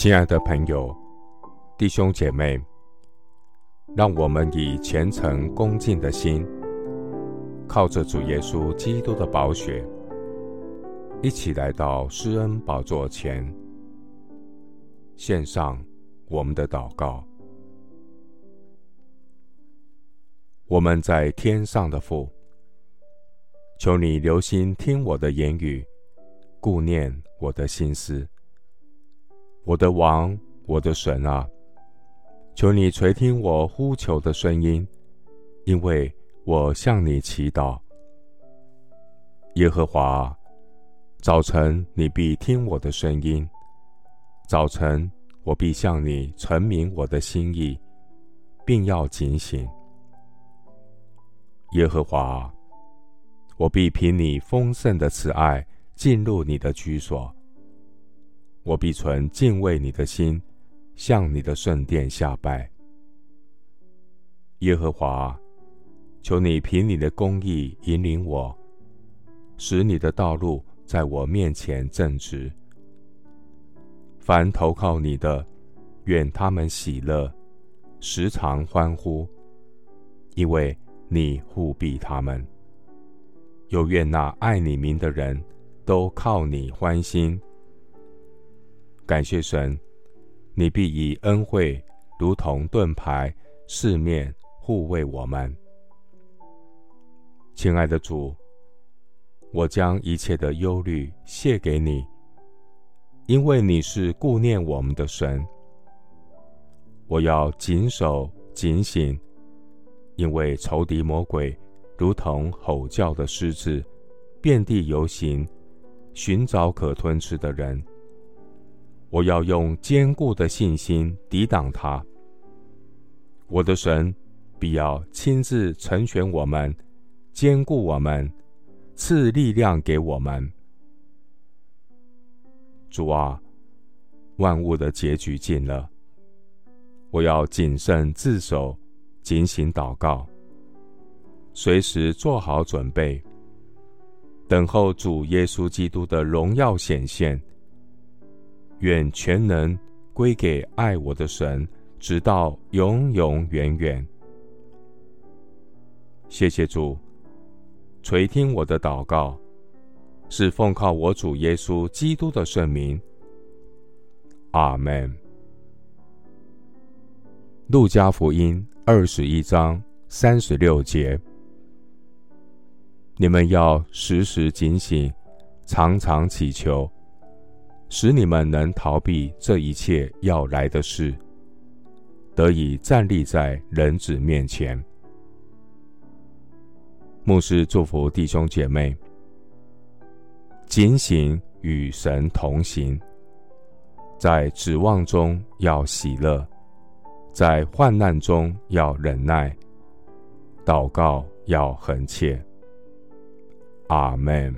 亲爱的朋友、弟兄姐妹，让我们以虔诚恭敬的心，靠着主耶稣基督的宝血，一起来到施恩宝座前，献上我们的祷告。我们在天上的父，求你留心听我的言语，顾念我的心思。我的王，我的神啊，求你垂听我呼求的声音，因为我向你祈祷。耶和华，早晨你必听我的声音，早晨我必向你陈明我的心意，并要警醒。耶和华，我必凭你丰盛的慈爱进入你的居所。我必存敬畏你的心，向你的圣殿下拜。耶和华，求你凭你的公义引领我，使你的道路在我面前正直。凡投靠你的，愿他们喜乐，时常欢呼，因为你护庇他们。又愿那爱你名的人都靠你欢心。感谢神，你必以恩惠如同盾牌，四面护卫我们。亲爱的主，我将一切的忧虑卸给你，因为你是顾念我们的神。我要谨守警醒，因为仇敌魔鬼如同吼叫的狮子，遍地游行，寻找可吞吃的人。我要用坚固的信心抵挡他。我的神必要亲自成全我们，坚固我们，赐力量给我们。主啊，万物的结局近了，我要谨慎自守，警醒祷告，随时做好准备，等候主耶稣基督的荣耀显现。愿全能归给爱我的神，直到永永远远。谢谢主，垂听我的祷告，是奉靠我主耶稣基督的圣名。阿门。路加福音二十一章三十六节：你们要时时警醒，常常祈求。使你们能逃避这一切要来的事，得以站立在人子面前。牧师祝福弟兄姐妹：警醒与神同行，在指望中要喜乐，在患难中要忍耐，祷告要恒切。阿门。